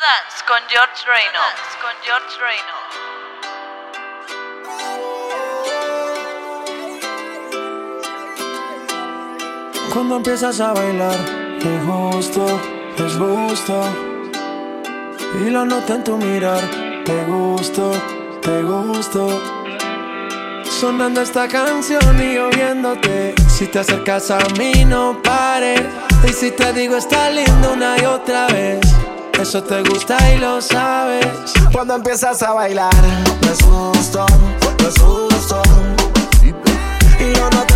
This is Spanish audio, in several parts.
Dance con George Reynolds. Con George Reynolds. Cuando empiezas a bailar, es gusto, es gusto. Y la nota en tu mirar, te gusto, te gusto. Sonando esta canción y oyéndote. Si te acercas a mí, no pares. Y si te digo, está lindo una y otra vez. Eso te gusta y lo sabes. Cuando empiezas a bailar, me es me no es justo. Y yo no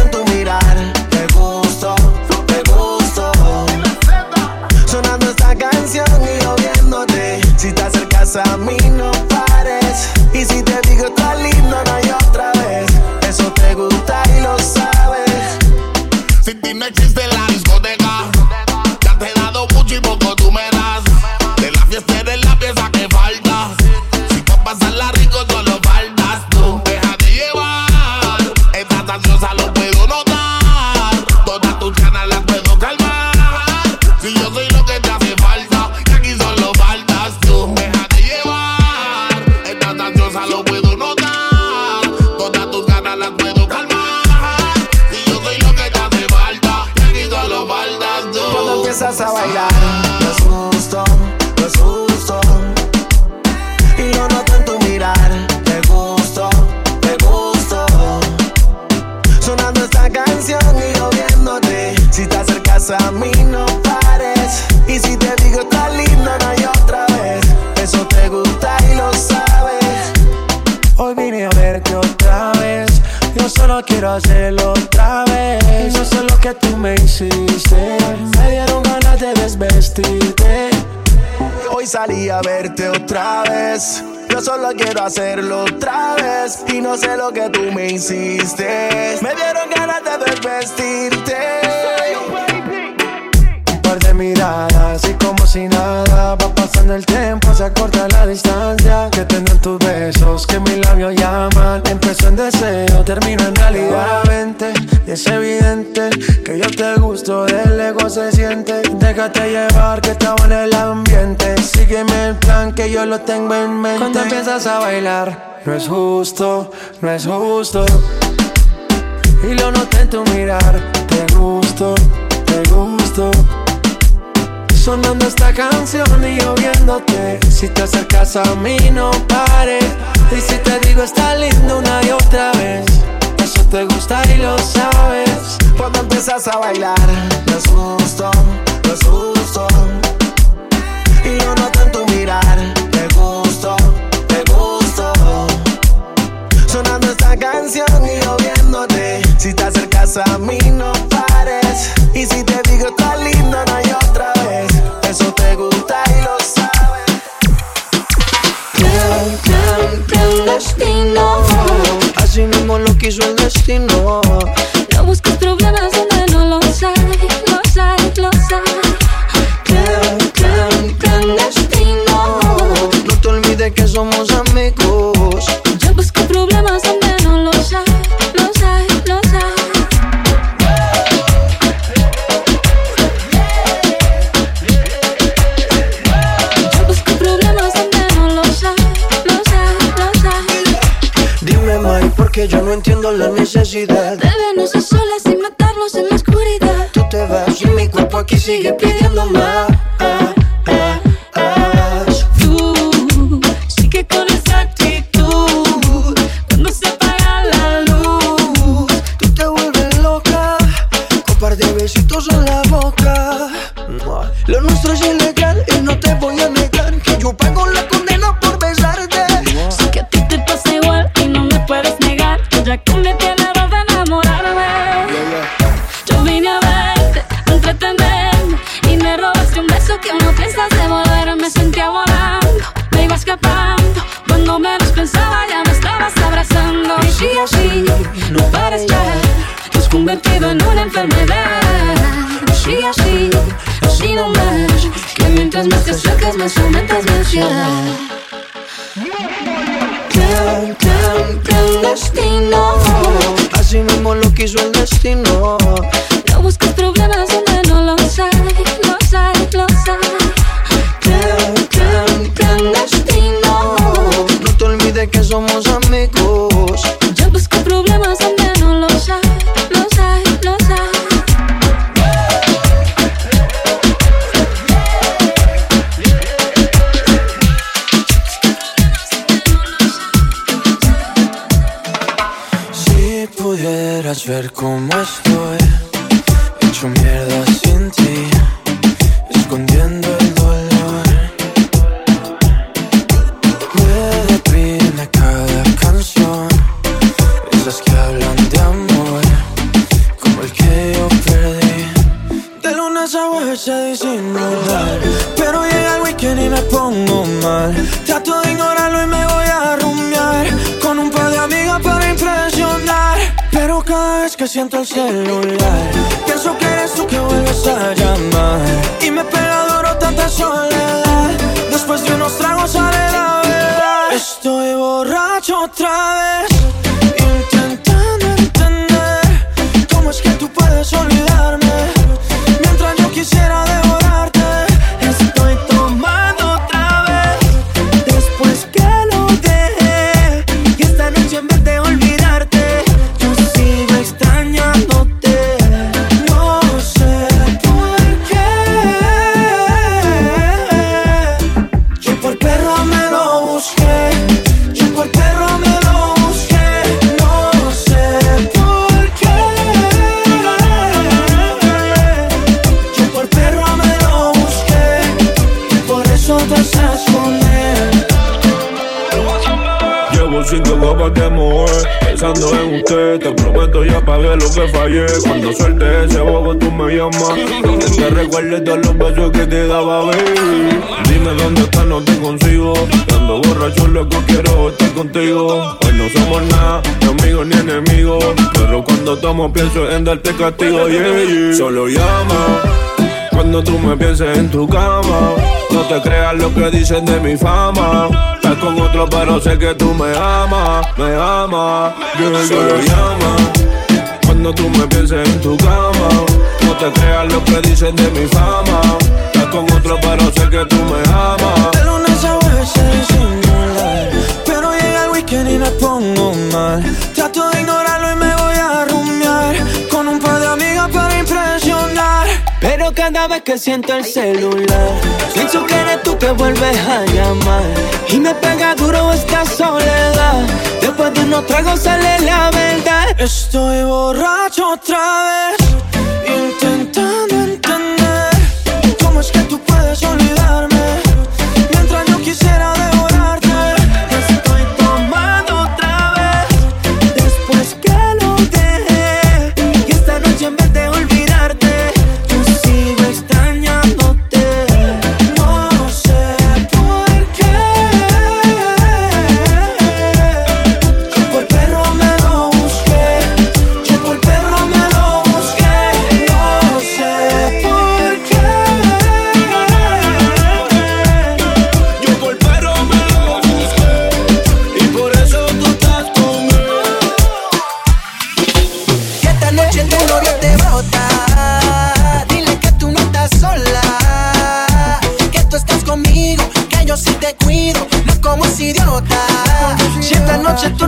hacerlo otra vez. Y no sé lo que tú me hiciste. Me dieron ganas de desvestirte. Un par de miradas y como si nada va pasando el tiempo, se acorta la distancia que tengo tus besos, que mis labios llaman. Empezó en deseo, termino en realidad. Vente, y es evidente que yo te gusto, del ego se siente. Déjate llevar que estaba en el ambiente. Sígueme el plan que yo lo tengo en mente empiezas a bailar. No es justo, no es justo. Y lo noté en tu mirar. Te gusto, te gusto. Sonando esta canción y yo viéndote. Si te acercas a mí, no pares. Y si te digo, está lindo una y otra vez. Eso te gusta y lo sabes. Cuando empiezas a bailar, no es justo, no es justo. Y lo noté en tu mirar. Borracho otra vez. Pagué lo que fallé. Cuando suelte ese bobo, tú me llamas. Que te recuerdes de los besos que te daba, baby. Dime dónde estás, no te consigo. Ando borracho, loco, quiero estar contigo. Hoy no somos nada, ni amigos ni enemigos. Pero cuando tomo, pienso en darte castigo, yeah, yeah. Solo llama. Cuando tú me pienses en tu cama, no te creas lo que dicen de mi fama. Estás con otro, pero sé que tú me amas, me amas. Yo solo llama. Cuando tú me pienses en tu cama, no te creas lo que dicen de mi fama. Estás con otro, pero sé que tú me amas. De lunes a se disimular Pero llega el weekend y me pongo mal Pero cada vez que siento el celular Pienso que eres tú que vuelves a llamar. Y me pega duro esta soledad. Después de unos tragos sale la verdad. Estoy borracho otra vez Intentando entender ¿Cómo es que tú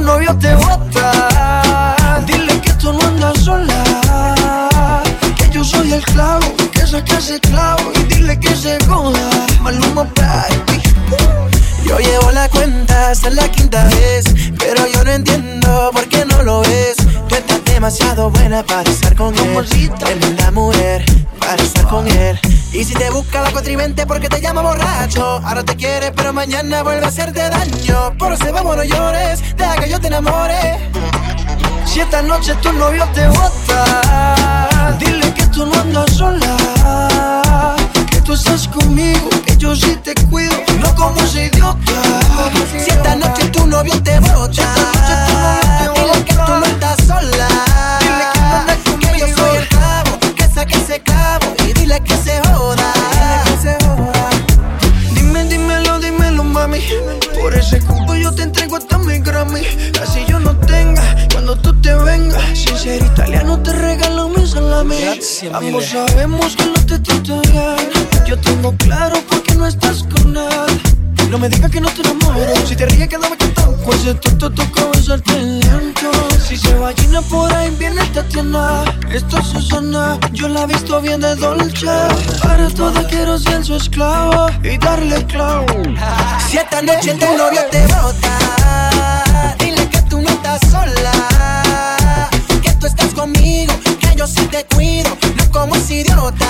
novio te bota, dile que tú no andas sola. Que yo soy el clavo, que saca ese clavo y dile que se joda. Maluma, baby. Yo llevo la cuenta hasta la quinta vez, pero yo no entiendo por qué no lo ves. Tú estás demasiado buena para estar con él. Tremenda mujer para estar con él. Y si te busca la cuatrimente porque te llama borracho, ahora te quiere, pero mañana vuelve a hacerte daño. Por eso vamos, no llores, deja que yo te enamore. Si esta noche tu novio te bota, dile que tú no andas sola. Que tú estás conmigo, que yo sí te cuido, no como ese idiota. Si esta noche tu novio te bota, dile que tú no estás sola. Dile que yo soy el clavo, que saque ese clavo y dile que se joda. Dime, dímelo, dímelo, mami. Por ese cupo yo te entrego hasta mi Grammy. Así yo no tenga cuando tú te vengas. Sin ser italiano te regalo mi salami. Ambos sabemos que no te trato. Yo tengo claro por qué no estás con él. No me digas que no te enamoro. Si te ríes, quédame cantando. Pues de tonto toco besarte lento. Si se va Gina por ahí, viene Tatiana. Esta es Susana, yo la he visto bien de dolce. Para todo quiero ser su esclavo y darle clavo. Si esta noche tu novio te bota, dile que tú no estás sola. Que tú estás conmigo, que yo sí te cuido, no como ese idiota.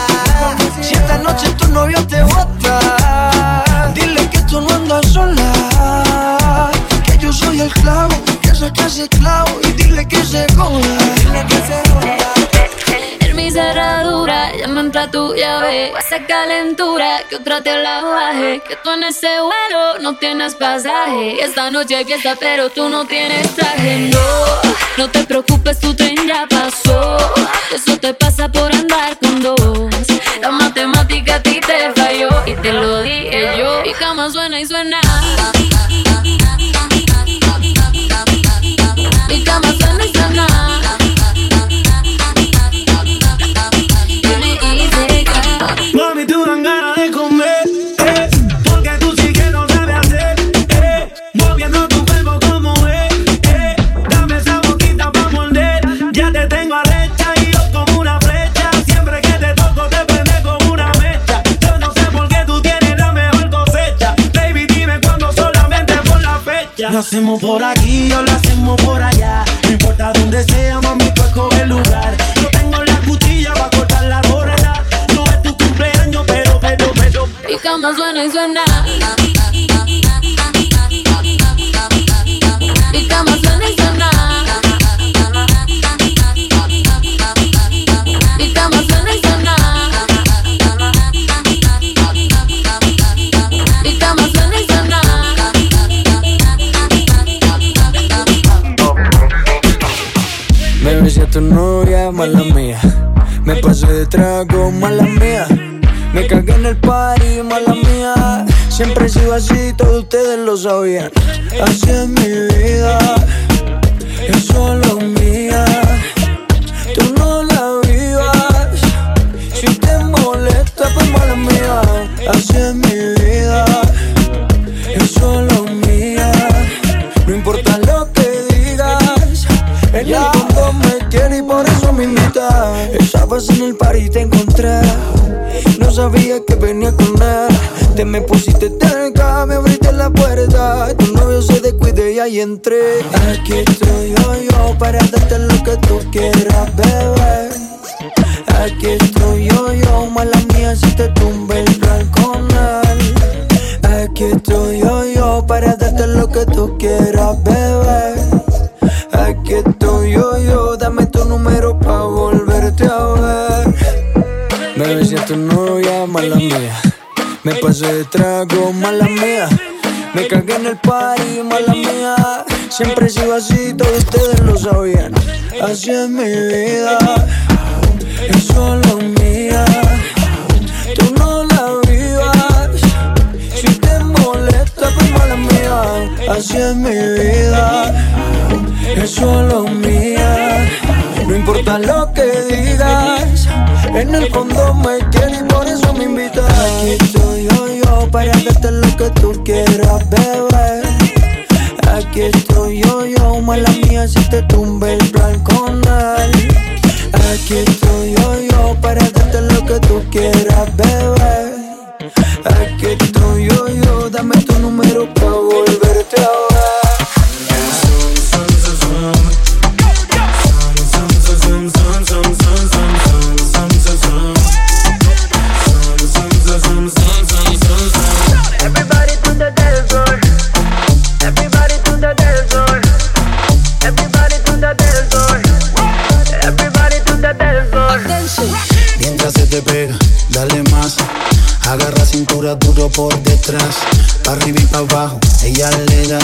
Si esta noche tu novio te bota, y dile que se joda. Dile que se joda. En mi cerradura ya me otra tu llave. Esa calentura que otra te la baje. Que tú en ese vuelo no tienes pasaje. Esta noche hay fiesta, pero tú no tienes traje. No, no te preocupes, tu tren ya pasó. Eso te pasa por andar Lo hacemos por aquí o lo hacemos por allá, no importa dónde sea, mami, tú escoge el lugar, yo tengo la cuchilla pa' cortar la borra, no es tu cumpleaños, pero, pero, pero, Mi cama suena y suena. Me besé a tu novia, mala mía. Me pasé de trago, mala mía. Me cagué en el party, mala mía. Siempre he sido así, todos ustedes lo sabían. Así es mi vida, es solo mía. Tú no la vivas. Si te molesta, pues mala mía. Así es mi vida, es solo mía. No importa lo que digas, en el invita. Estabas en el party y te encontré. No sabía que venía con él. Te me pusiste cerca, me abriste la puerta. Tu novio se descuide y ahí entré. Aquí estoy yo, yo, para darte lo que tú quieras, bebé. Aquí estoy yo, yo, mala mía, si te tumbe el plan con él. Aquí estoy yo, yo, para darte lo que tú quieras, bebé. Aquí estoy a tu novia, mala mía. Me pasé de trago, mala mía. Me cagué en el party, mala mía. Siempre he sido así, todos ustedes lo sabían. Así es mi vida, es solo mía. Tú no la vivas. Si te molesta, pues mala mía. Así es mi vida, es solo mía. No importa lo que digas, en el fondo me quieres y por eso me invitas. Aquí estoy yo, yo, para darte lo que tú quieras, bebé. Aquí estoy yo, yo, mala mía, si te tumbe el plan con él. Aquí estoy yo, yo, para darte lo que tú quieras, bebé. Aquí estoy yo, yo, dame tu número pa' Pa' arriba y pa' abajo, ella le da.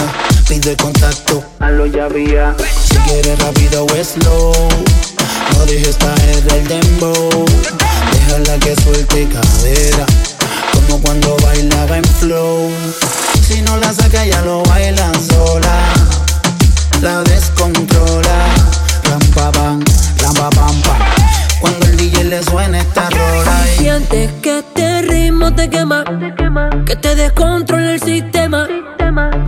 Pide contacto, Hazlo ya vía. si quieres rápido o slow. No dejes caer el dembow. Déjala que suelte cadera. Como cuando bailaba en flow. Si no la saca, ya lo baila sola. La descontrola. Ram pa pam, ram pa pam pam. Cuando el DJ le suena esta rola. y- Sientes que este ritmo te quema, que te descontrola el sistema.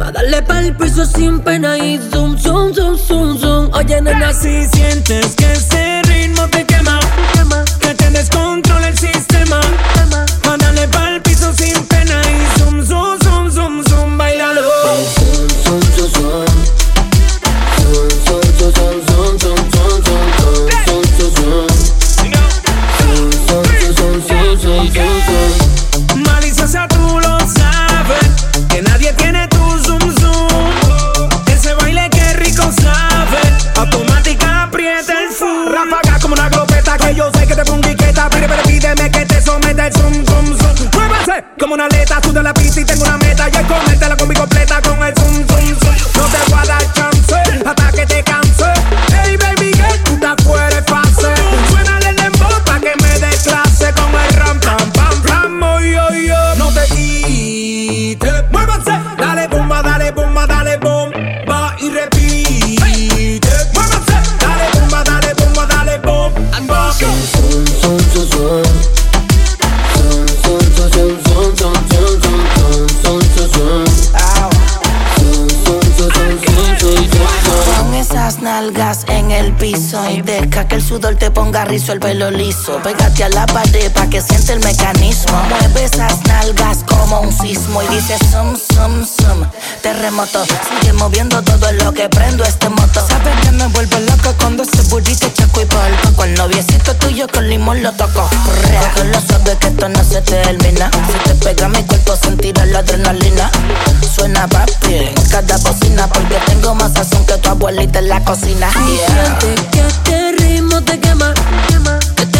Va a darle pa'l piso sin pena y zoom, zoom, zoom, zoom, zoom. Oye, nena, si sientes que ese liso. Pégate a la pared pa' que siente el mecanismo. Mueve esas nalgas como un sismo y dice sum, sum, sum. Terremoto, sigue moviendo todo lo que prendo este moto. Sabes que me vuelvo loco cuando ese burrito chaco y polvo. Con el noviecito tuyo con limón lo toco. lo sabes que esto no se termina. Si te pega mi cuerpo sentirás la adrenalina. Suena papi en cada bocina porque tengo más sazón que tu abuelita en la cocina. Y Yeah. sientes que este ritmo te quema,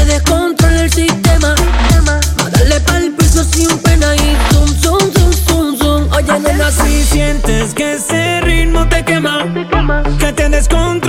que descontrola el sistema. A darle pa'l piso sin pena y zoom, zoom, zoom, zoom, zoom. Oye, nena, Si sientes que ese ritmo te quema, que te descontrola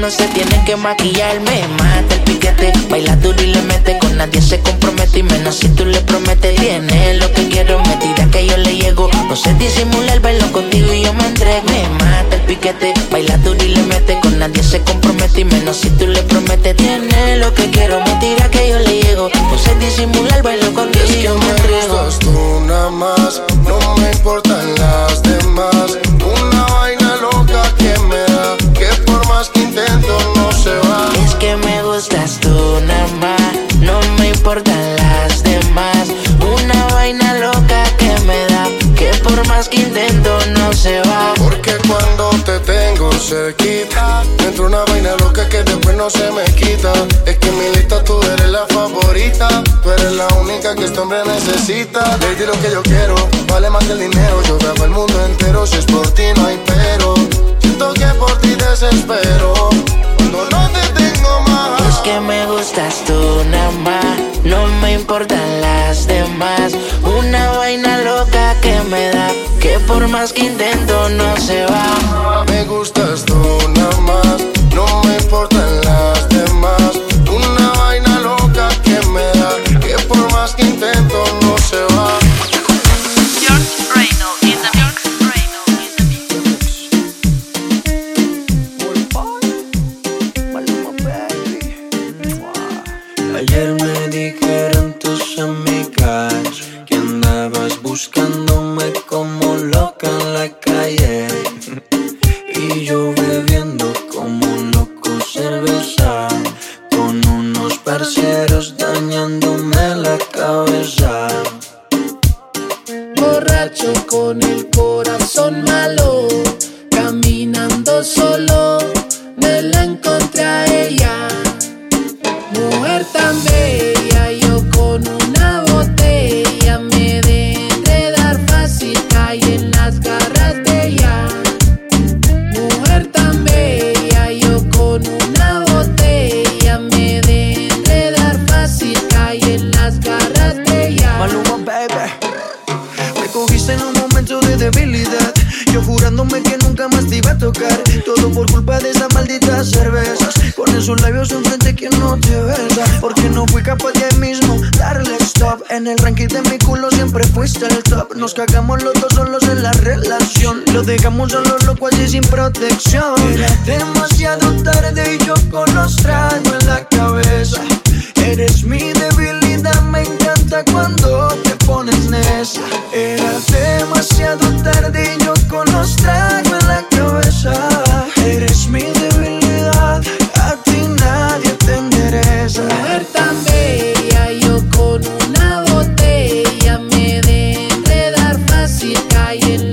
no se tiene que maquillar. Me mata el piquete, baila duro y le mete. Con nadie se compromete y menos si tú le prometes. Tiene lo que quiero, me tira que yo le llego. No sé disimular, bailo contigo y yo me entrego. Me mata el piquete, baila duro y le mete. Con nadie se compromete y menos si tú le prometes. Tiene lo que quiero, me tira que yo le llego. No sé disimular, bailo contigo y yo me entrego. gustas tú nada más, no se me quita. Es que en mi lista tú eres la favorita, tú eres la única que este hombre necesita. Lady, lo que yo quiero, vale más que el dinero. Yo viajo el mundo entero, si es por ti no hay pero. Siento que por ti desespero, cuando no te tengo más. Es que me gustas tú nada más, no me importan las demás. Una vaina loca que me da, que por más que intento no se va. Me gustas tú nada más, no me importan las fácil,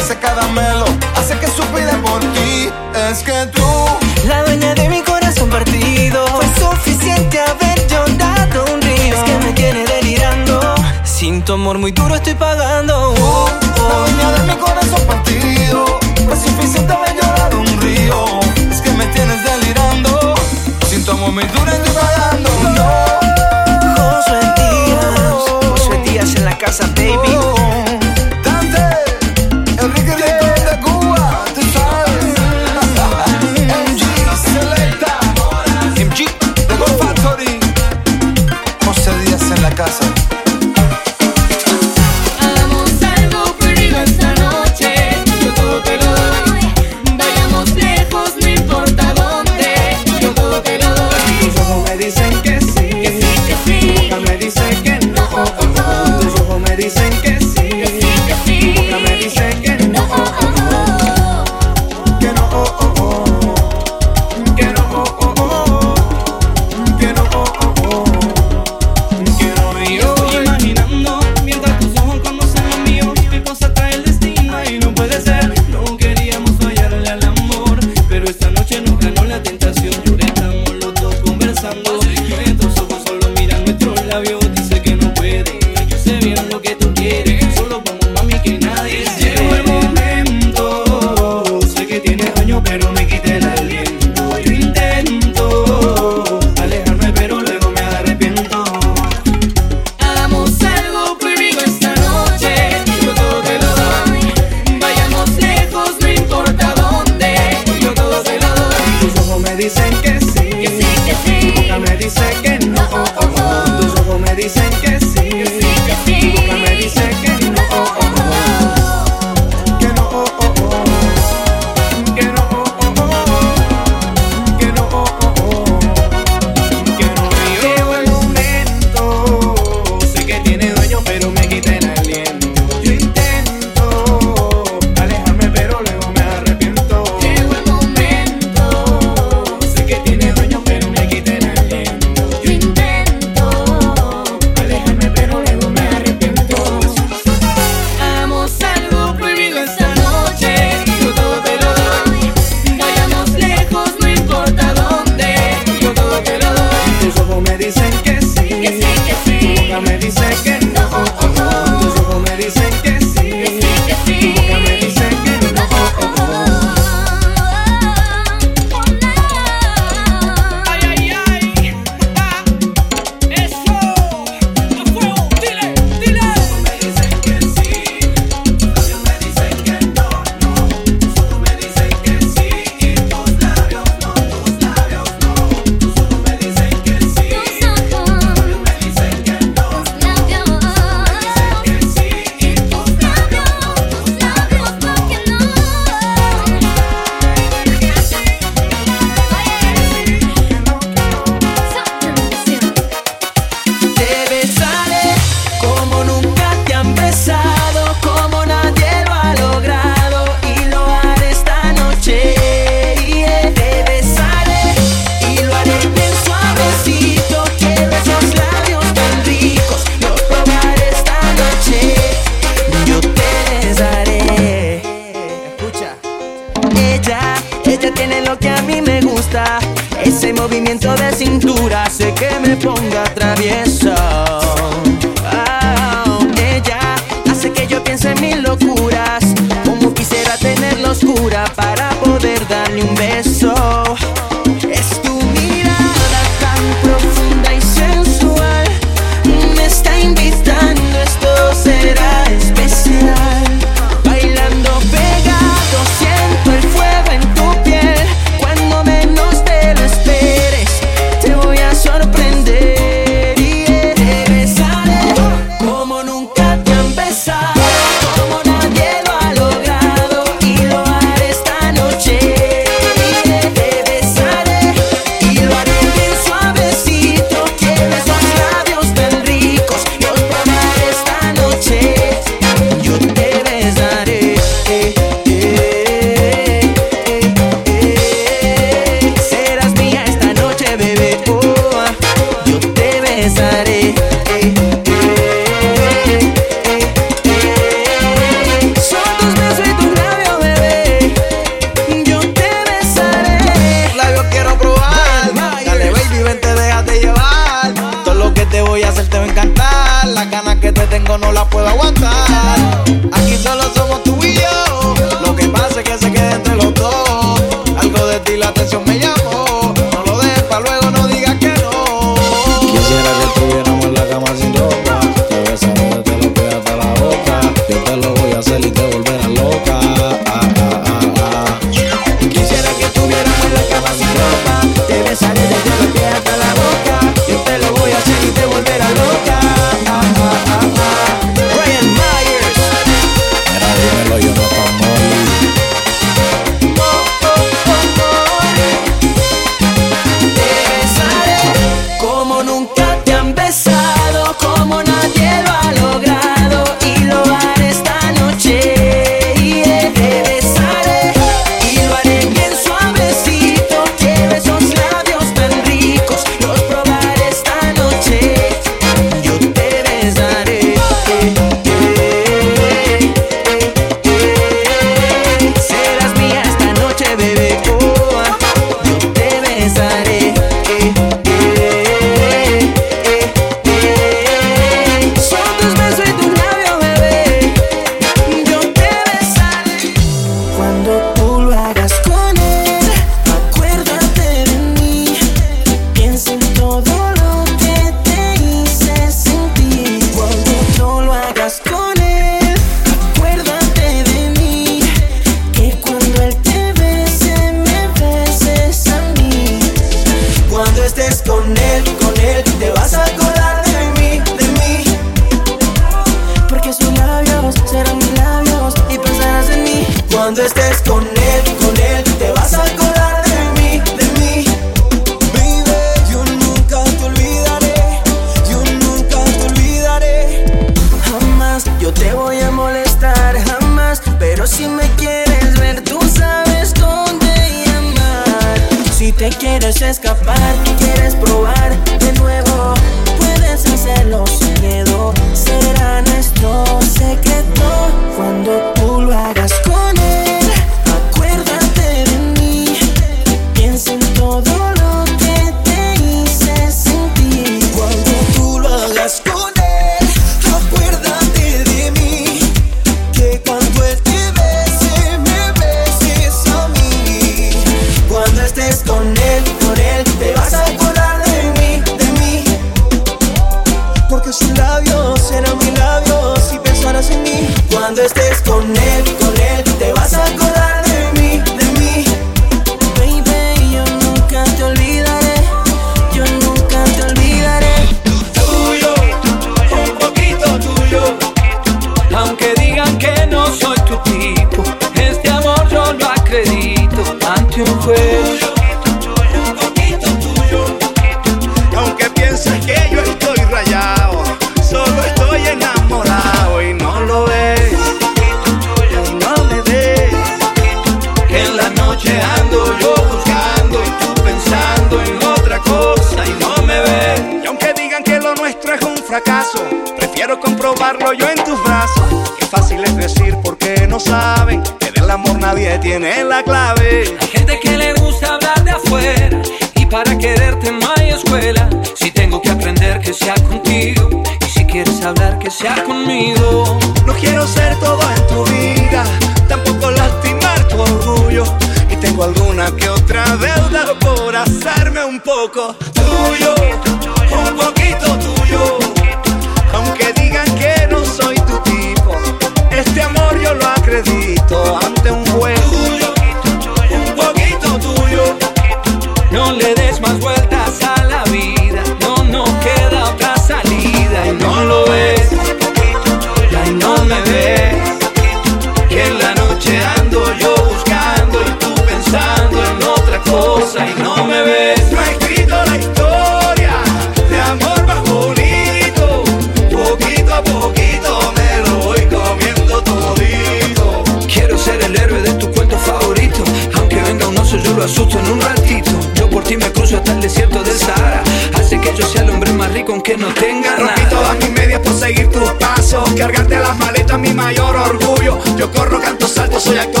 soy actor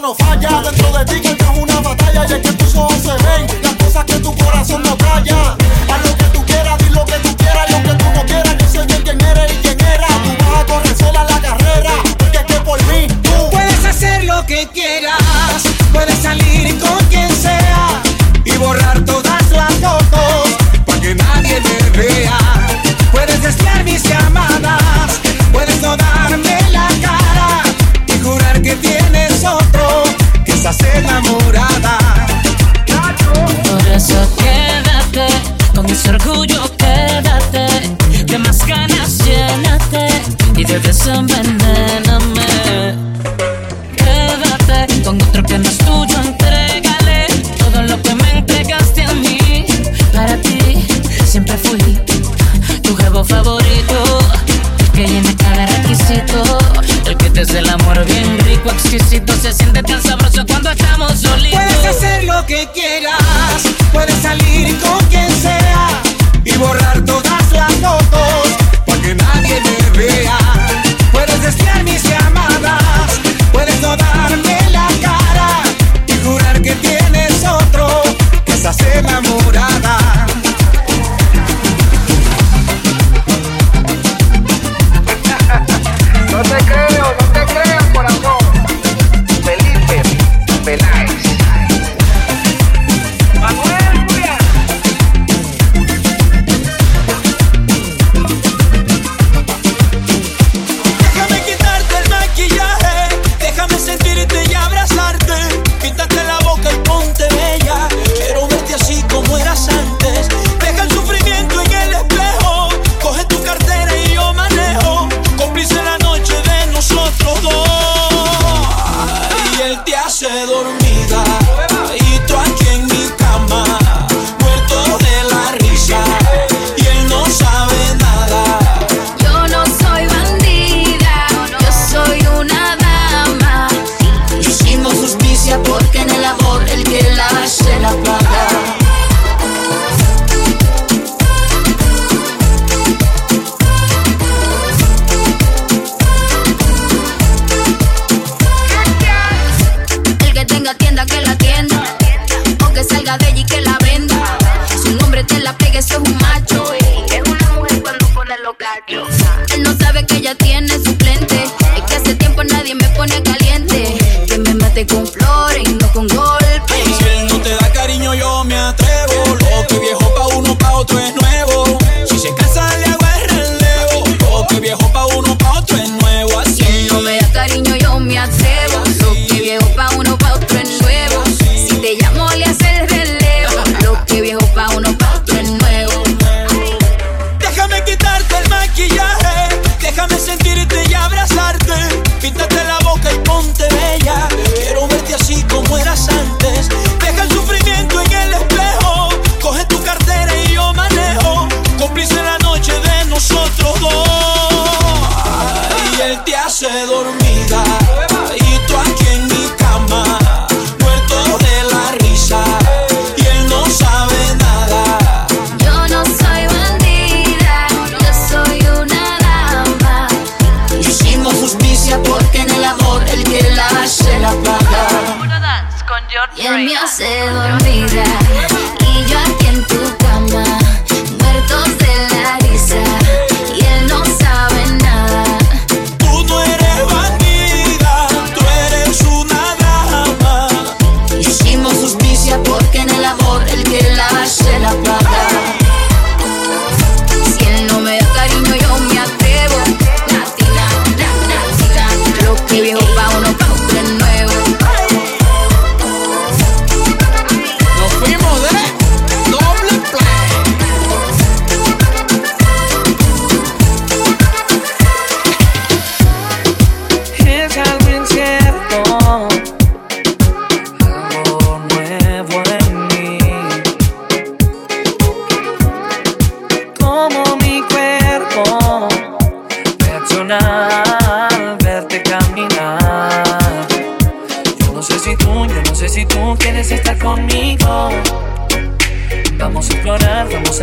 no falla. Dentro de ti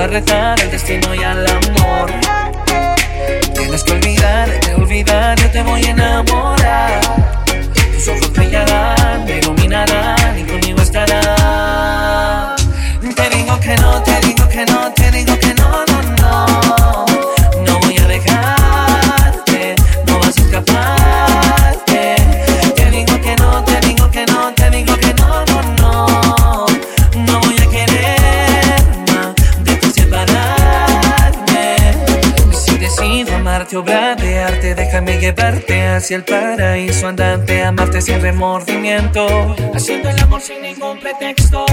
a retar al destino y al amor. Hacia el paraíso andante, amarte sin remordimiento, haciendo el amor sin ningún pretexto.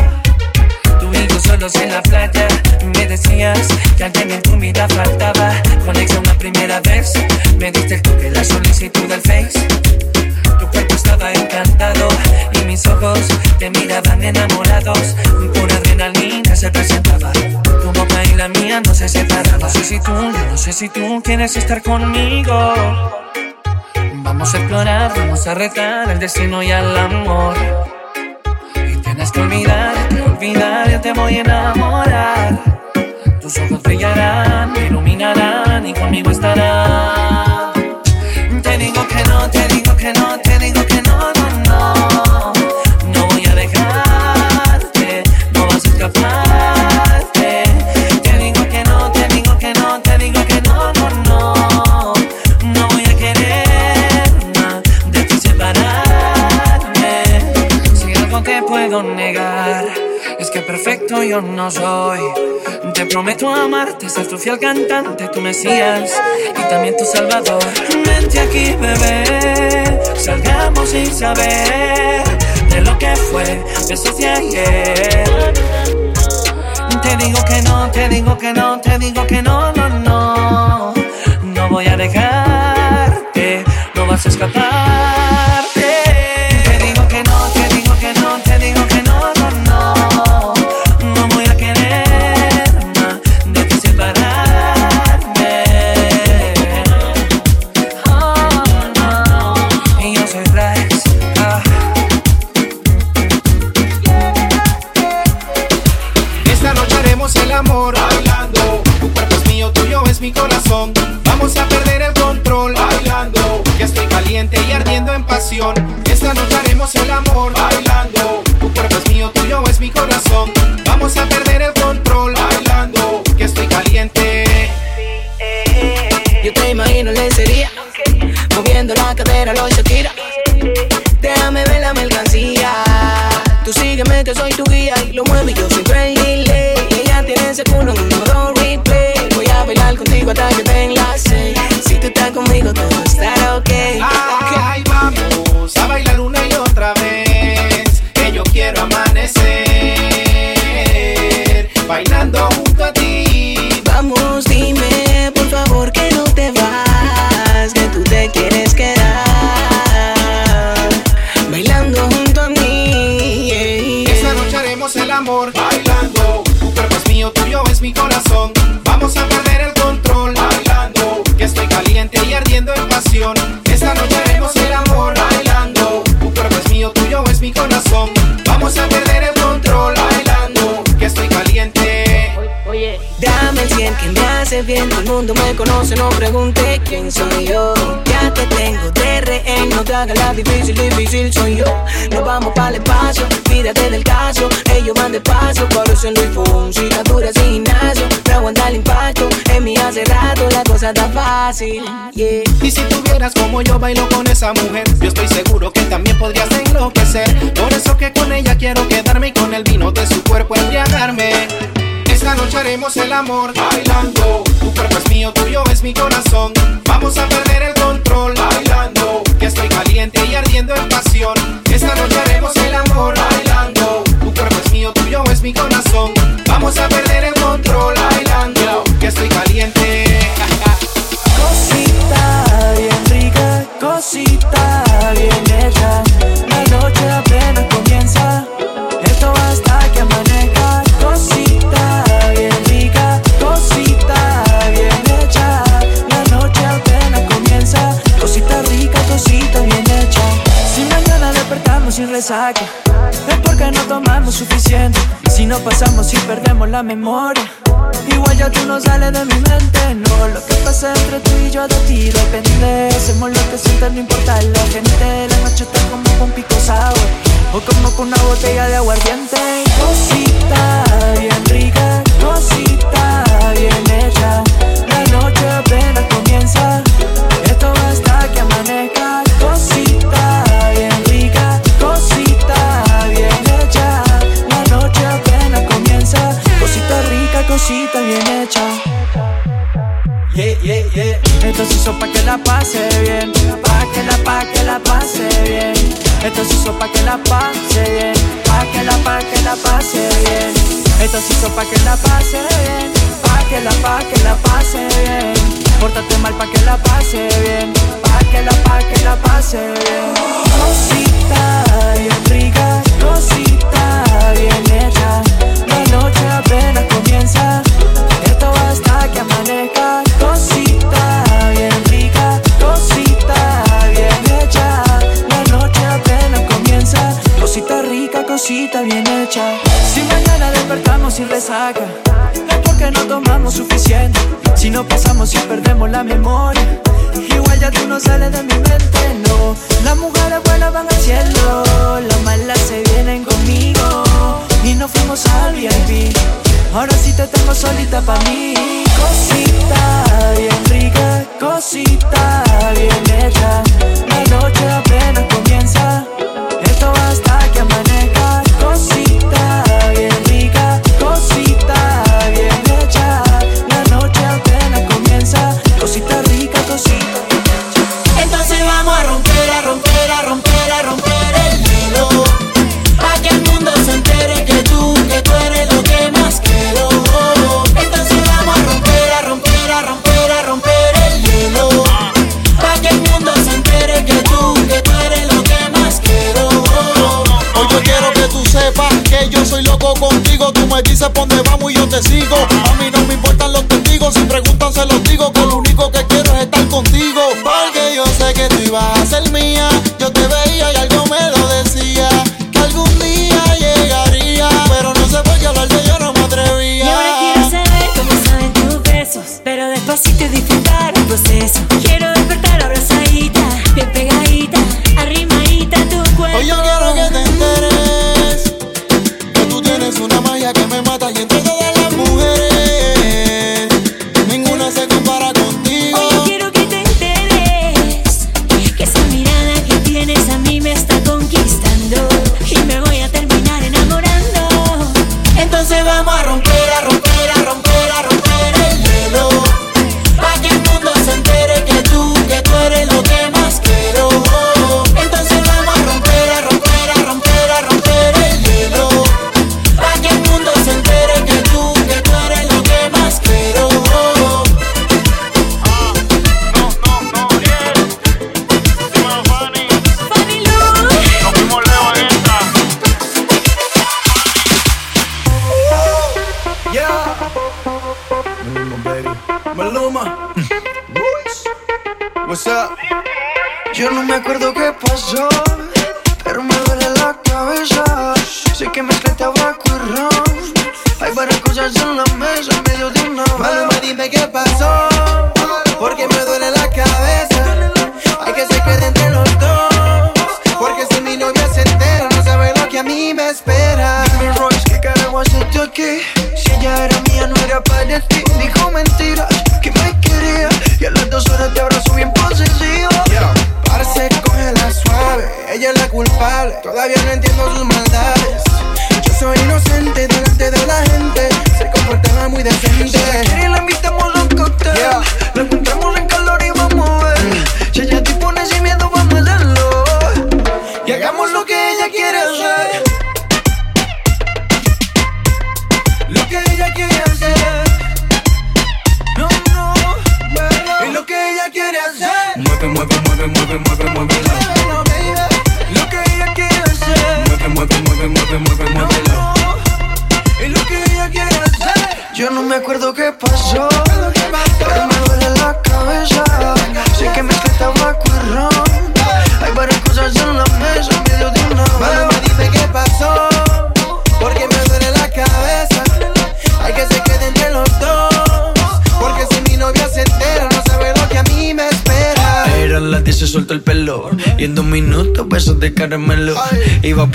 Tú y yo solos en la playa Me decías que alguien en tu vida faltaba. Conexión la primera vez Me diste el toque, la solicitud del face. Tu cuerpo estaba encantado Y mis ojos te miraban enamorados. Pura adrenalina se presentaba. Tu boca y la mía no se separaban. No sé si tú, yo no sé si tú quieres estar conmigo Vamos a explorar, vamos a retar el destino y al amor Tienes que olvidar, que olvidar, yo te voy a enamorar. Tus ojos brillarán, me iluminarán y conmigo estarán. Perfecto yo no soy. Te prometo amarte, ser tu fiel cantante, tu mesías y también tu salvador. Vente aquí, bebé, salgamos sin saber de lo que fue besos de ayer. Te digo que no, te digo que no, te digo que no, no, no. No voy a dejarte, no vas a escaparte. Pasión. Esta noche haremos el amor bailando. Tu cuerpo es mío, tuyo es mi corazón. Vamos a perder el control bailando. Que estoy caliente. Yo te imagino en lencería, moviendo la cadera, lo Shakira. Déjame ver la mercancía. Tú sígueme que soy tu guía y lo muevo y yo soy increíble. Y ella tiene ese culo en un modo replay. Voy a bailar contigo hasta que den las seis. Si tú estás conmigo todo estará ok. Ay, ardiendo Todo el mundo me conoce, no pregunte quién soy yo. Ya te tengo de rehén, no te hagas la difícil, difícil soy yo. Nos vamos para el espacio, pídate del caso. Ellos van despacio, por eso Luis Fonsi. La sin gimnasio, me aguanta el impacto. En mí hace rato la cosa está fácil. Y si tuvieras como yo bailo con esa mujer, yo estoy seguro que también podrías enloquecer. Por eso que con ella quiero quedarme y con el vino de su cuerpo embriagarme. Esta noche haremos el amor bailando. Tu cuerpo es mío, tuyo es mi corazón. Vamos a perder el control bailando. Que estoy caliente y ardiendo en pasión. Esta noche haremos el amor bailando. Tu cuerpo es mío, tuyo es mi corazón. Vamos a perder el control bailando. Que estoy caliente. Cosita bien rica, cosita bien hecha. La noche apenas comienza. sin resaca. Es porque no tomamos suficiente. Y si no pasamos y perdemos la memoria Igual ya tú no sales de mi mente. No, lo que pasa entre tú y yo de ti depende. Hacemos lo que sienten, no importa la gente. La noche está como con pico sour O como con una botella de aguardiente. Cosita bien rica Cosita bien hecha. La noche apenas comienza. Esto basta que amanezca. bien hecha. Esto se hizo pa' que la pase bien. Pa' que la, pa' que la pase bien. Esto se hizo pa' que la pase bien. Pa' que la, pa' que la pase bien. Esto se hizo pa' que la pase bien. Pa' que la, pa' que la pase bien. Pórtate mal pa' que la pase bien. Pa' que la, pa' que la pase bien. que de entre los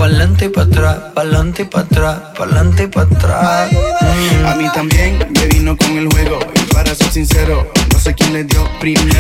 pa'lante y pa' atrás, pa'lante y pa' atrás, pa'lante y pa' atrás. A mí también me vino con el juego, y para ser sincero, no sé quién le dio primero.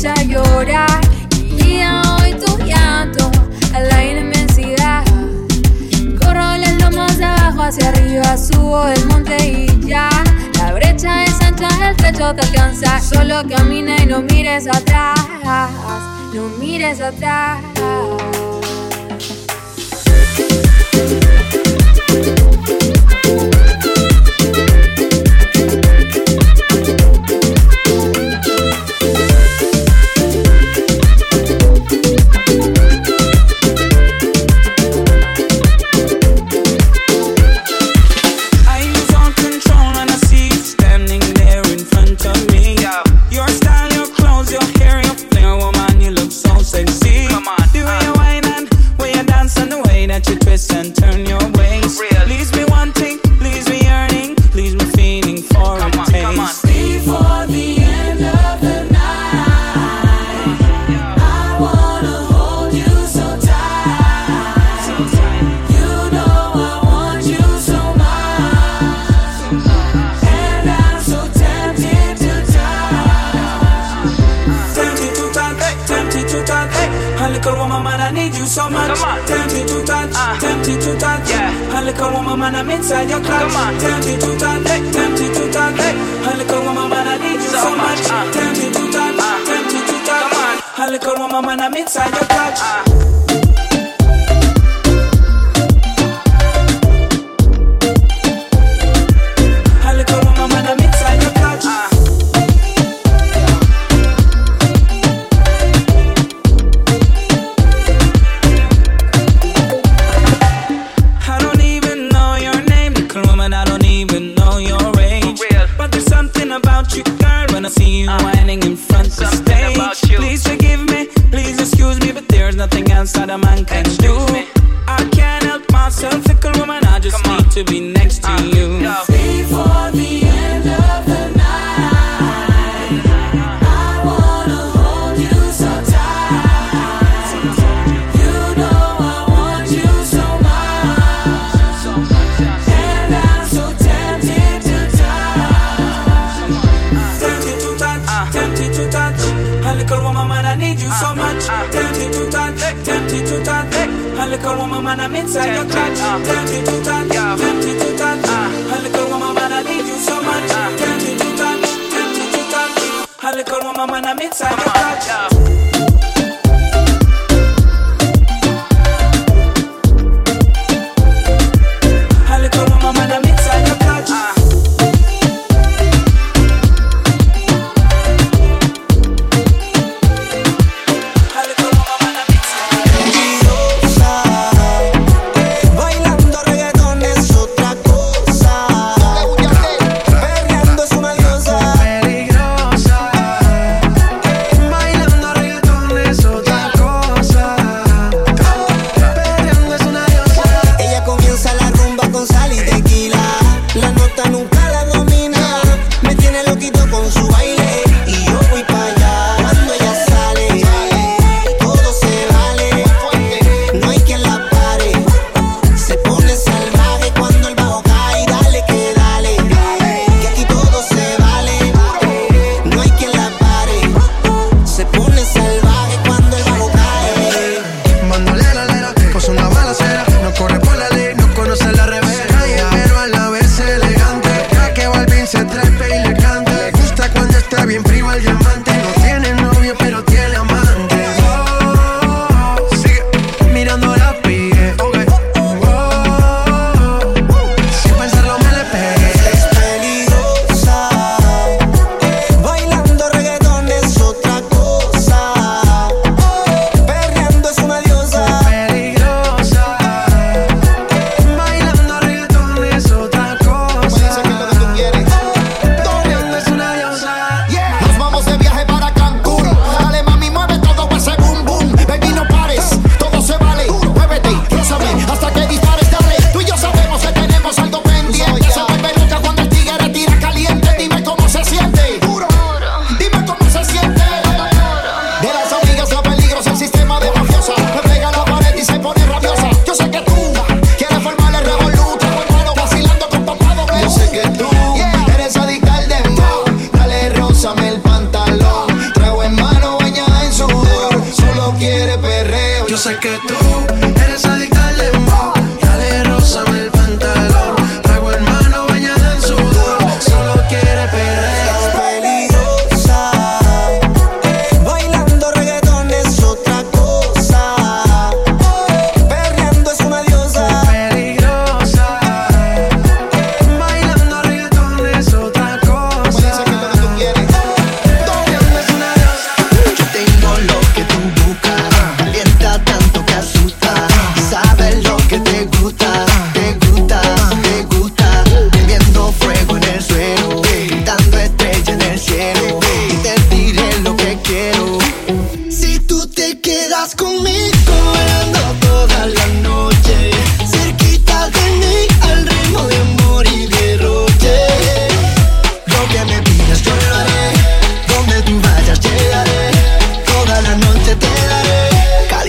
escucha llorar y hoy tu llanto a la inmensidad. Corro las lomas abajo hacia arriba, subo el monte y ya. La brecha es ancha, el techo te alcanza. Solo camina y no mires atrás, no mires atrás. I'm inside your clutch. Tempted to touch, tempted to touch. Honey, little woman, mama, I need you so, so much. much. Uh. Tempted to touch, uh. tempted to touch. A little mama, I'm inside your clutch. Uh.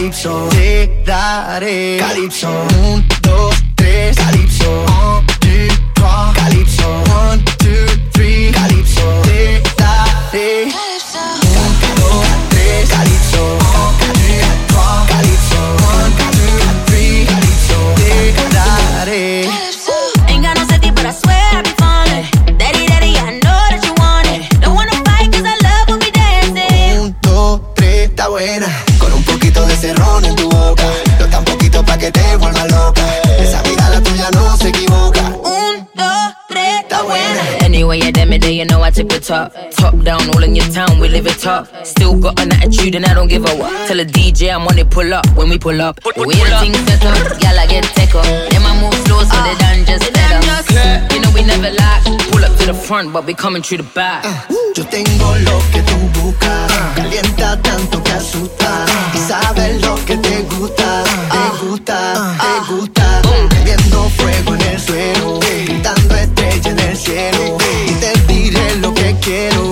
Calypso, te daré Calipso un, dos, tres, Calypso. top. Top down, all in your town, we live it top. Still got an attitude and I don't give a what. Tell the DJ I'm on it, pull up when we pull up. we're the set up, y'all I get tech up. Then I move slow so they done just better. You know we never lie. Pull up to the front, but we coming through the back. Uh, yo tengo lo que tú buscas, calienta tanto que asusta. Y sabes lo que te gusta, te uh, gusta, uh, te gusta. Prendiendo fuego en el quiero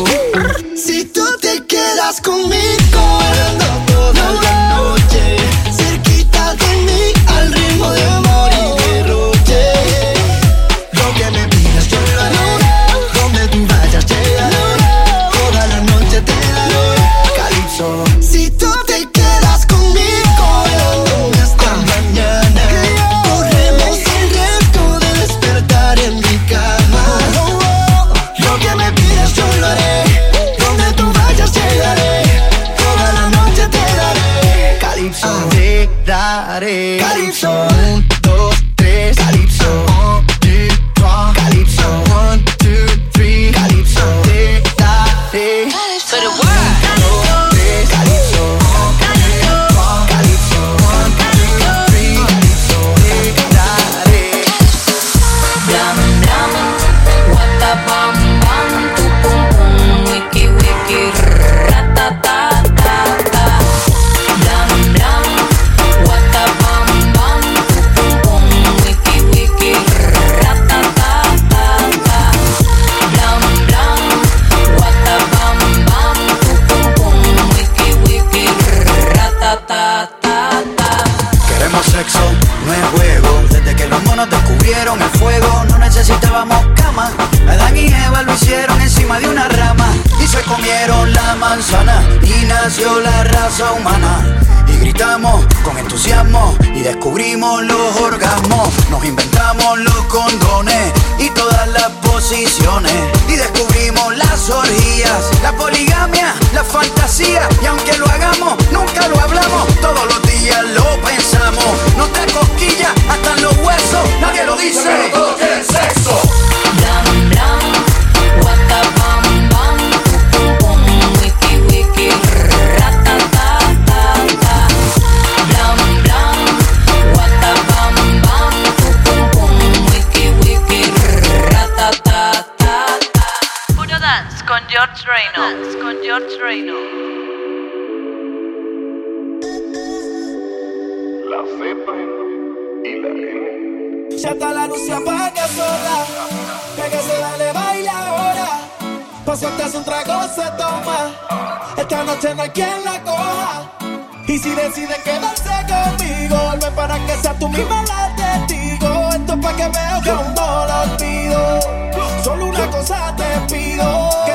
Nos inventamos los condones y todas las posiciones. Y descubrimos las orgías, la poligamia, la fantasía. Y aunque lo Esta noche no hay quien la coja. Y si decide quedarse conmigo, ven para que sea tú misma la testigo. Esto es para que veo que aún no lo olvido. Solo una cosa te pido.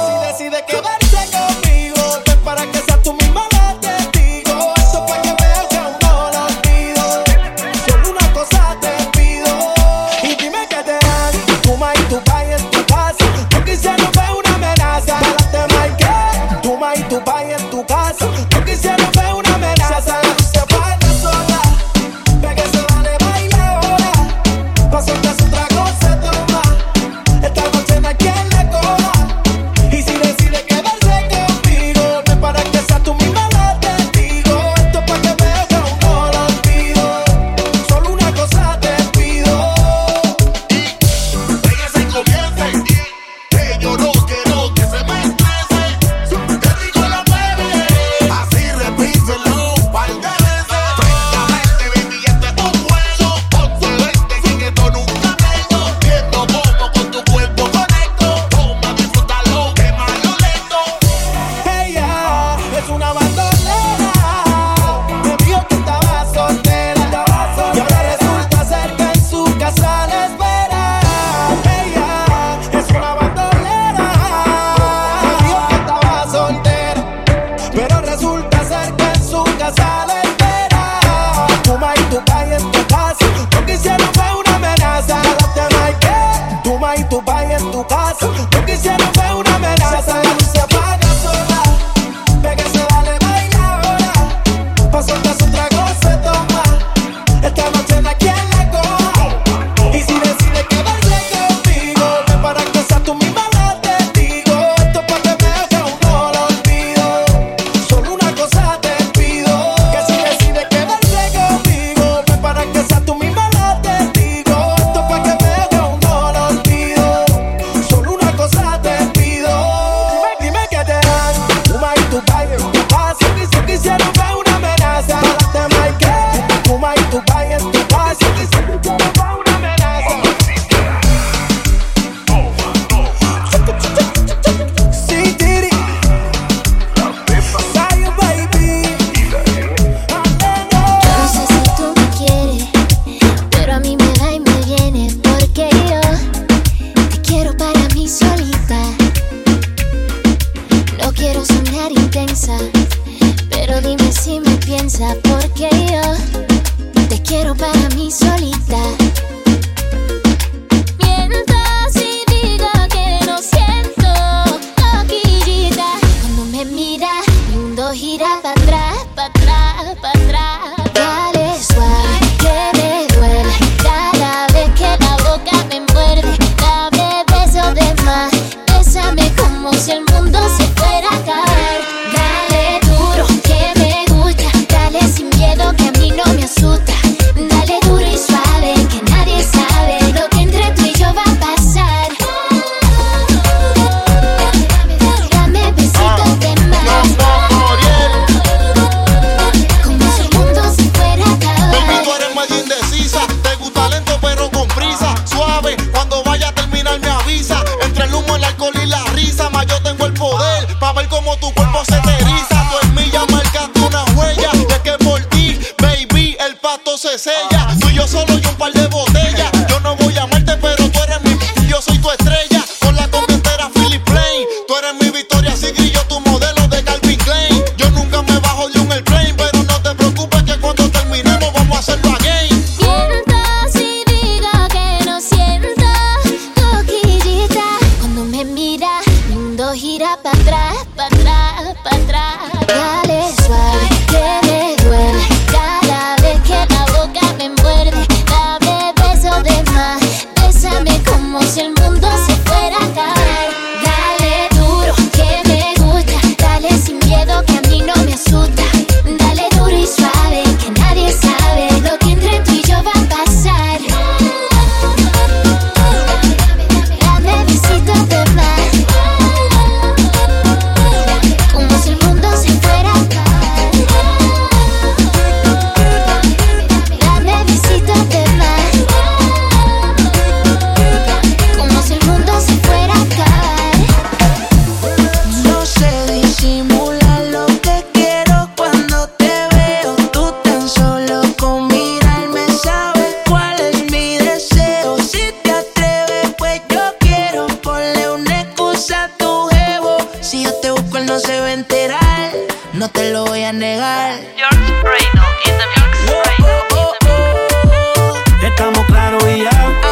we out.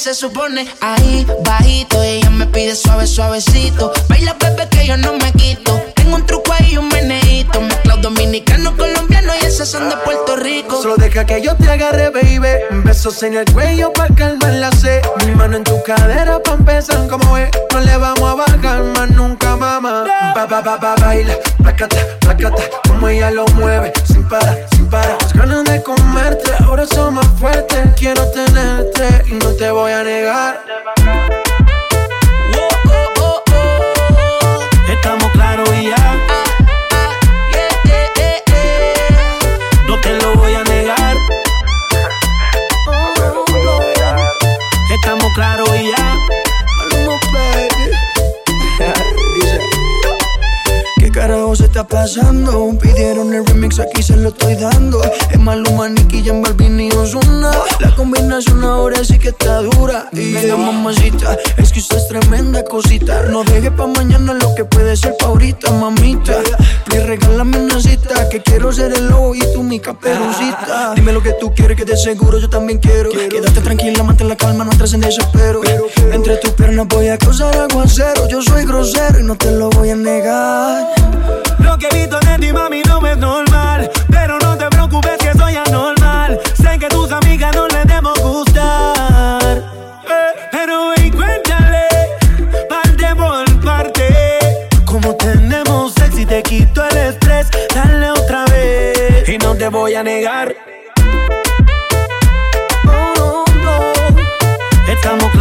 se supone. Ahí, bajito, ella me pide suave, suavecito. Baila, bebé, que yo no me quito un truco ahí y un meneíto. Mezclados dominicano, colombiano y esos son de Puerto Rico. Solo deja que yo te agarre, baby. Besos en el cuello para calmar la sed. Mi mano en tu cadera pa' empezar como es. No le vamos a bajar más nunca, mamá. Ba, ba, ba, ba, baila, placata, placata. Como ella lo mueve, sin parar, sin parar. Las ganas de comerte, ahora son más fuertes. Quiero tenerte y no te voy a negar. está pasando? Pidieron el remix, aquí se lo estoy dando. Es Maluma, Nicky, Jan Balvin y Ozuna. La combinación ahora sí que está dura. Y yeah. mamacita, es que usted es tremenda cosita. No deje pa' mañana lo que puede ser pa' ahorita, mamita. Please regálame una cita, que quiero ser el lobo y tú mi caperucita. Ah. Dime lo que tú quieres, que de seguro yo también quiero. quiero. Quédate tranquila, mantén la calma, no entres en desespero. Pero, pero. Entre tus piernas voy a causar aguacero. Yo soy grosero y no te lo voy a negar. No lo que he visto en ti, mami, no es normal. Pero no te preocupes que soy anormal. Sé que tus amigas no les debo gustar. Eh, pero hey, cuéntale, parte por parte. Como tenemos sex y te quito el estrés, dale otra vez. Y no te voy a negar. Oh, no. Estamos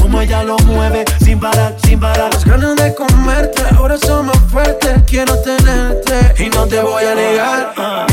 como ella lo mueve, sin parar, sin parar. Las ganas de comerte, ahora son más fuertes. Quiero tenerte y no te voy a negar.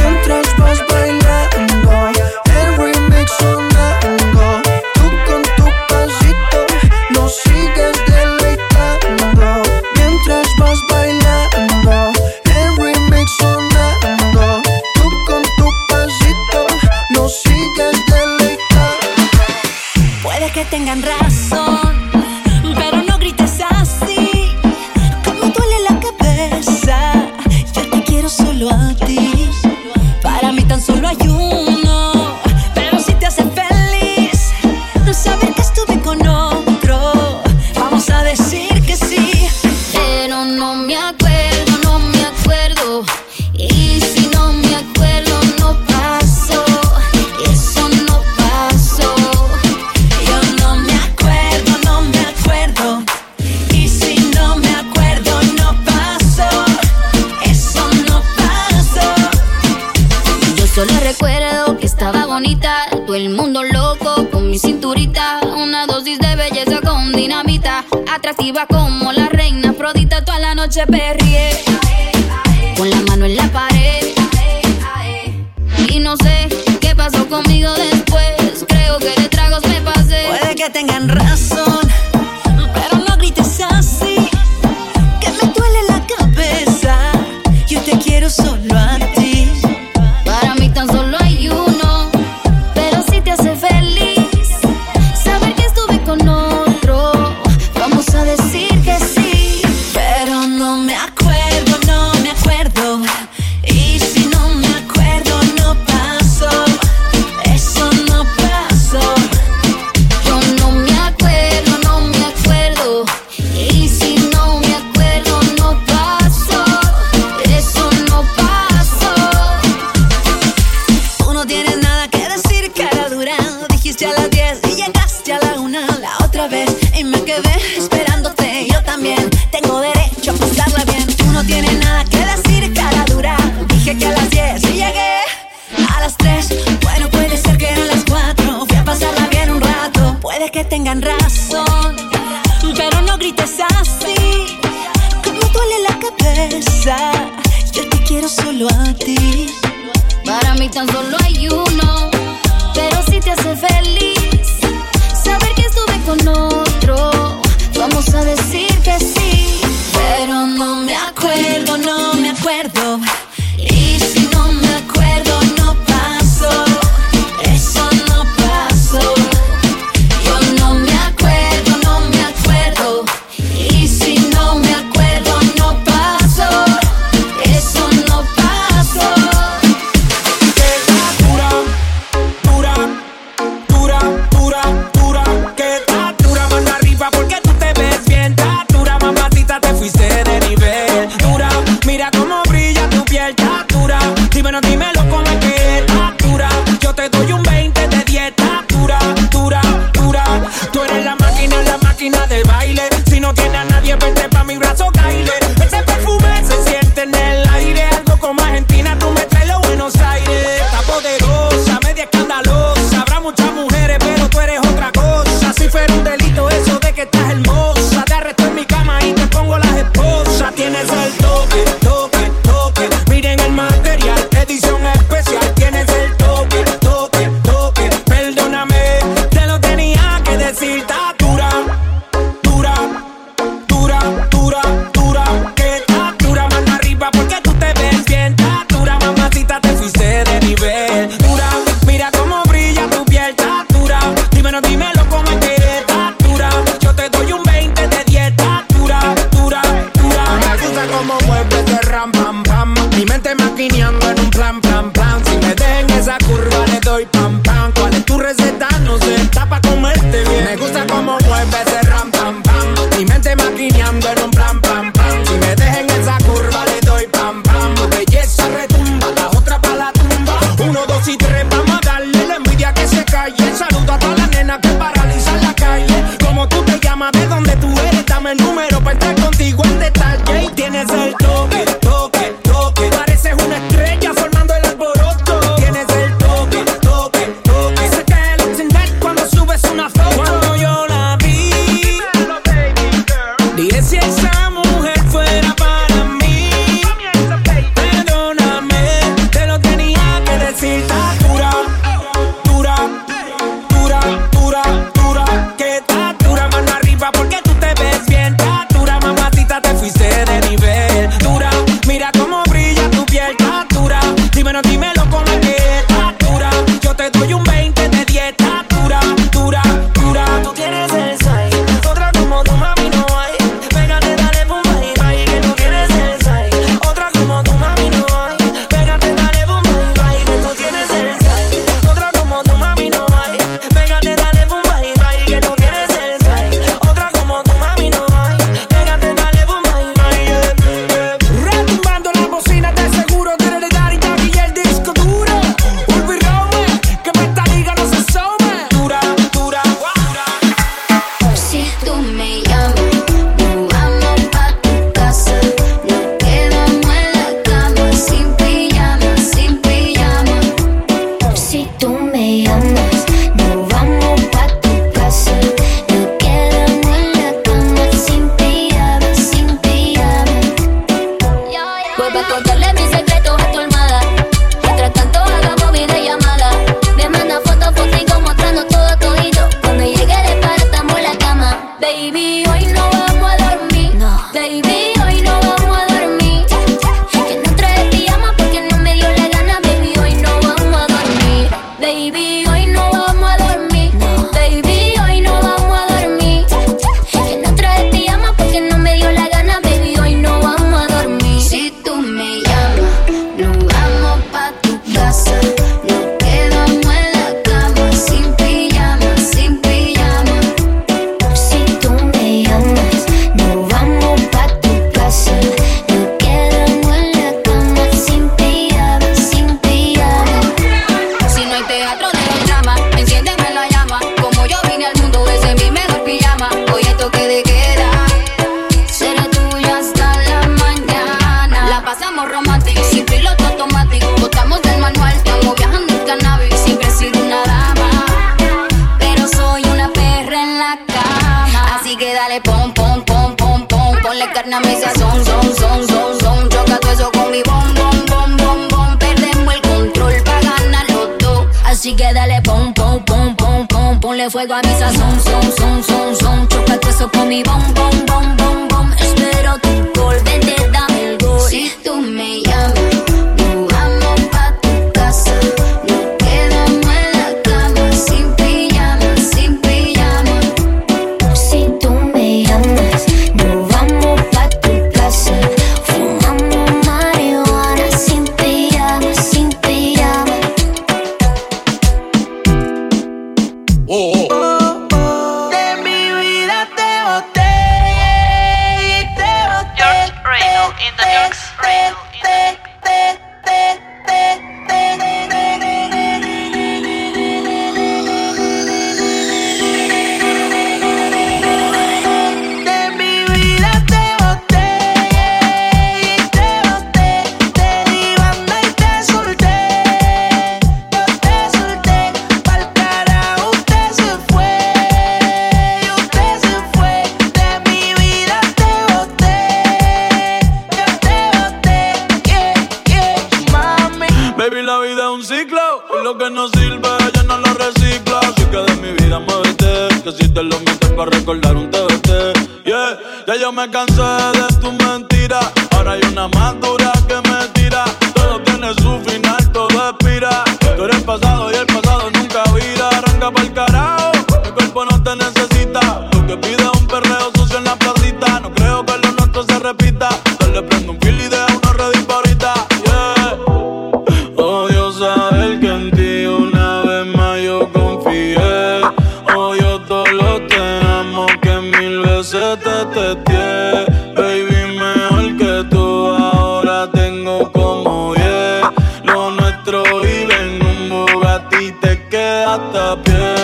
hasta pie.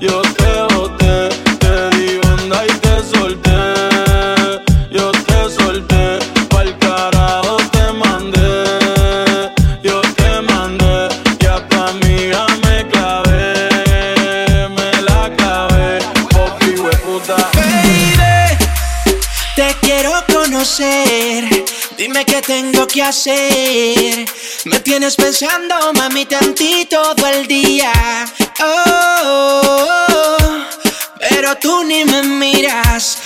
Yo te boté, te di onda y te solté. Yo te solté, pa'l carajo te mandé. Yo te mandé, ya pa' amiga me clavé. Me la clavé, popi puta. Baby, te quiero conocer. Dime qué tengo que hacer pensando, mamita, en ti todo el día. Oh, oh, oh, oh, pero tú ni me miras.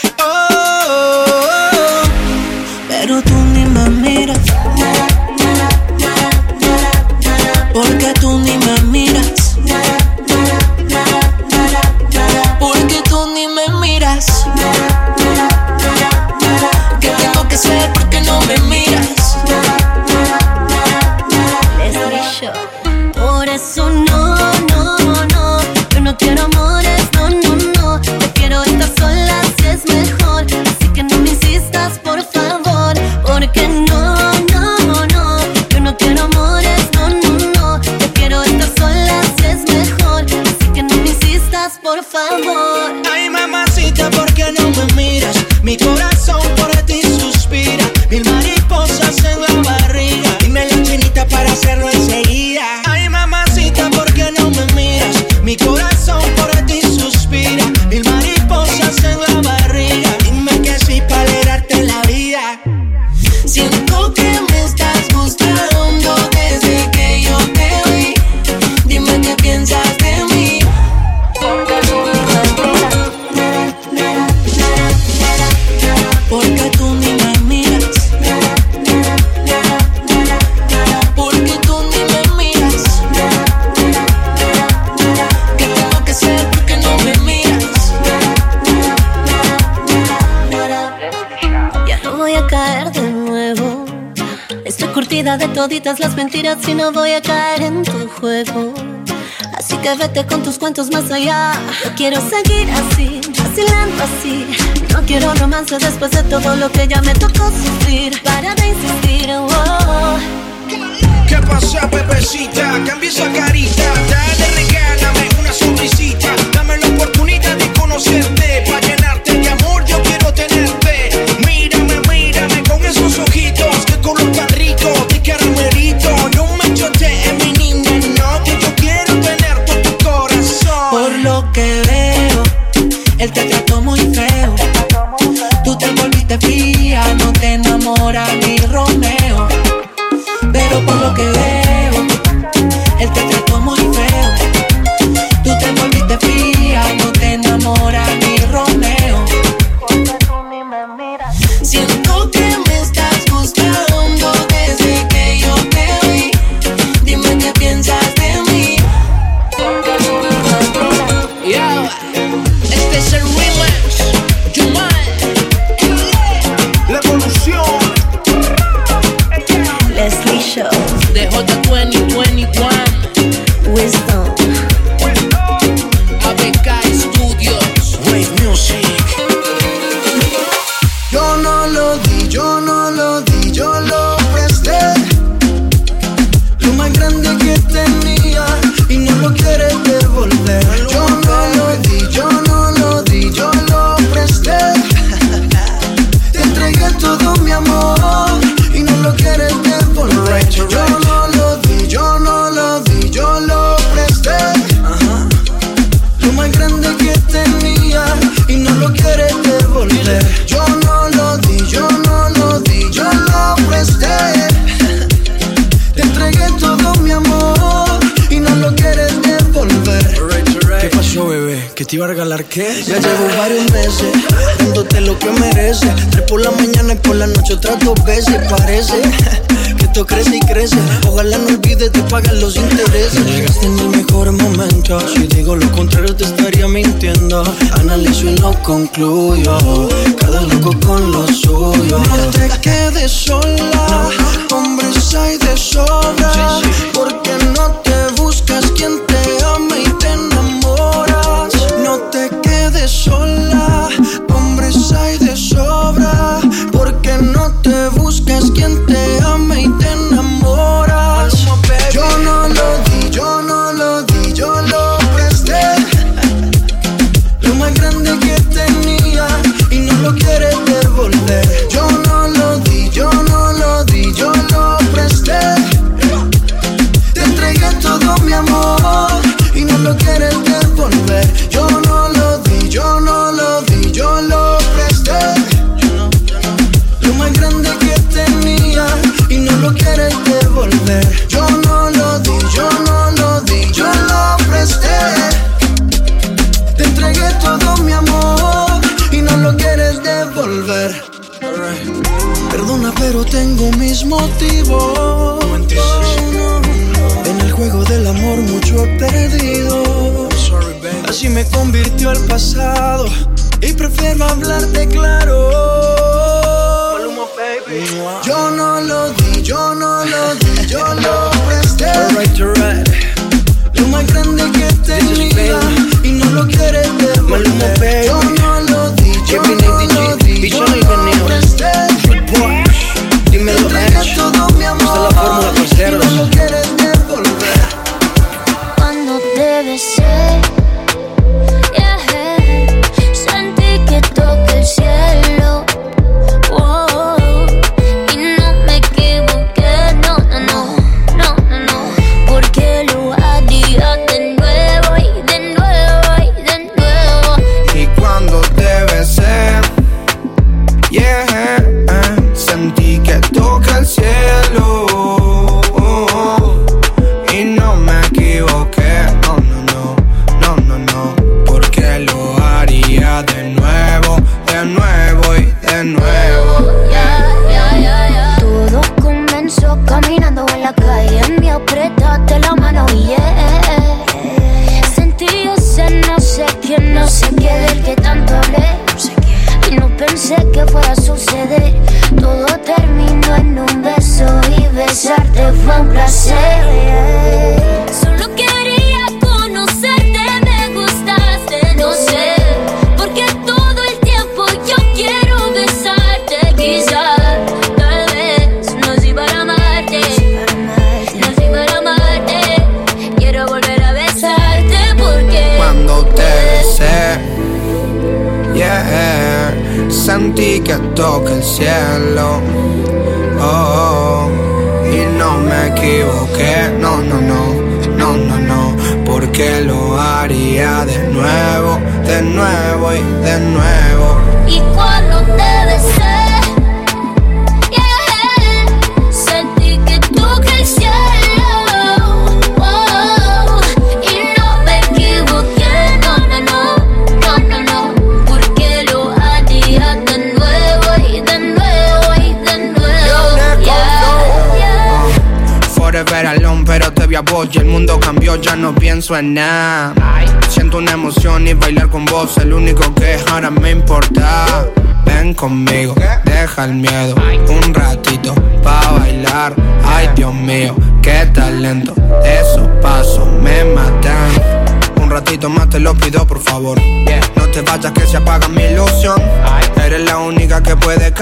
toditas las mentiras y no voy a caer en tu juego. Así que vete con tus cuentos más allá. Yo quiero seguir así, vacilando así. No quiero romance después de todo lo que ya me tocó sufrir. Para de insistir, oh. oh. ¿Qué pasa, bebecita? Cambia esa carita. Dale, regálame una sonrisita. Dame la oportunidad de conocerte no concluyo. Cada loco con lo suyo. No te quedes sola, hombres hay de sobra. Porque no te buscas quien te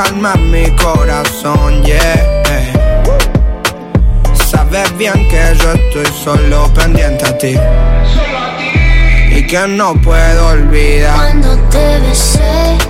calmas mi corazón, yeah. Sabes bien que yo estoy solo pendiente a ti. Solo a ti. Y que no puedo olvidar. Cuando te besé.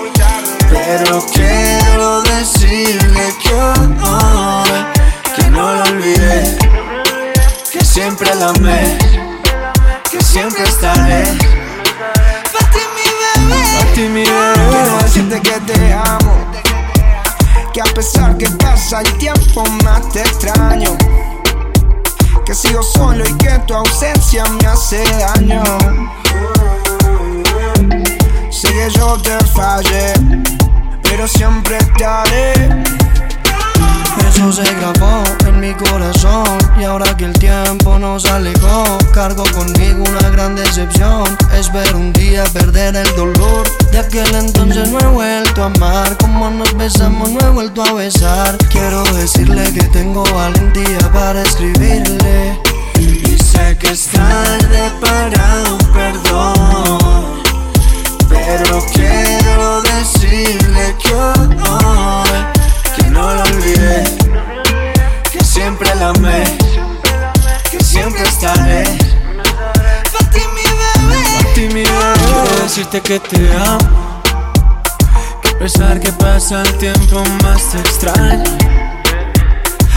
Pero quiero decirle que hoy, que no lo olvidé, que siempre la amé, que siempre estaré. Pa' ti mi bebé, pa' ti mi bebé. decirte que te amo, que a pesar que pasa el tiempo más te extraño. Que sigo solo y que tu ausencia me hace daño. Sé que yo te fallé pero siempre te haré. Eso se grabó en mi corazón y ahora que el tiempo nos alejó, cargo conmigo una gran decepción. Es ver un día perder el dolor. De aquel entonces no he vuelto a amar, como nos besamos no he vuelto a besar. Quiero decirle que tengo valentía para escribirle. Y sé que es tarde para un perdón. Pero quiero decirle que hoy que no lo olvidé, que siempre la amé, que siempre estaré. Mi bebé. Quiero decirte que te amo, que a pesar que pasa el tiempo más te extraño.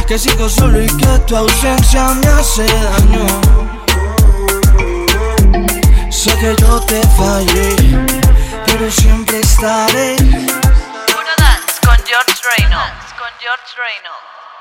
Que sigo solo y que tu ausencia me hace daño. Sé que yo te fallé, pero siempre estaré. Puro Dance con George Reynolds. Con George Reynolds.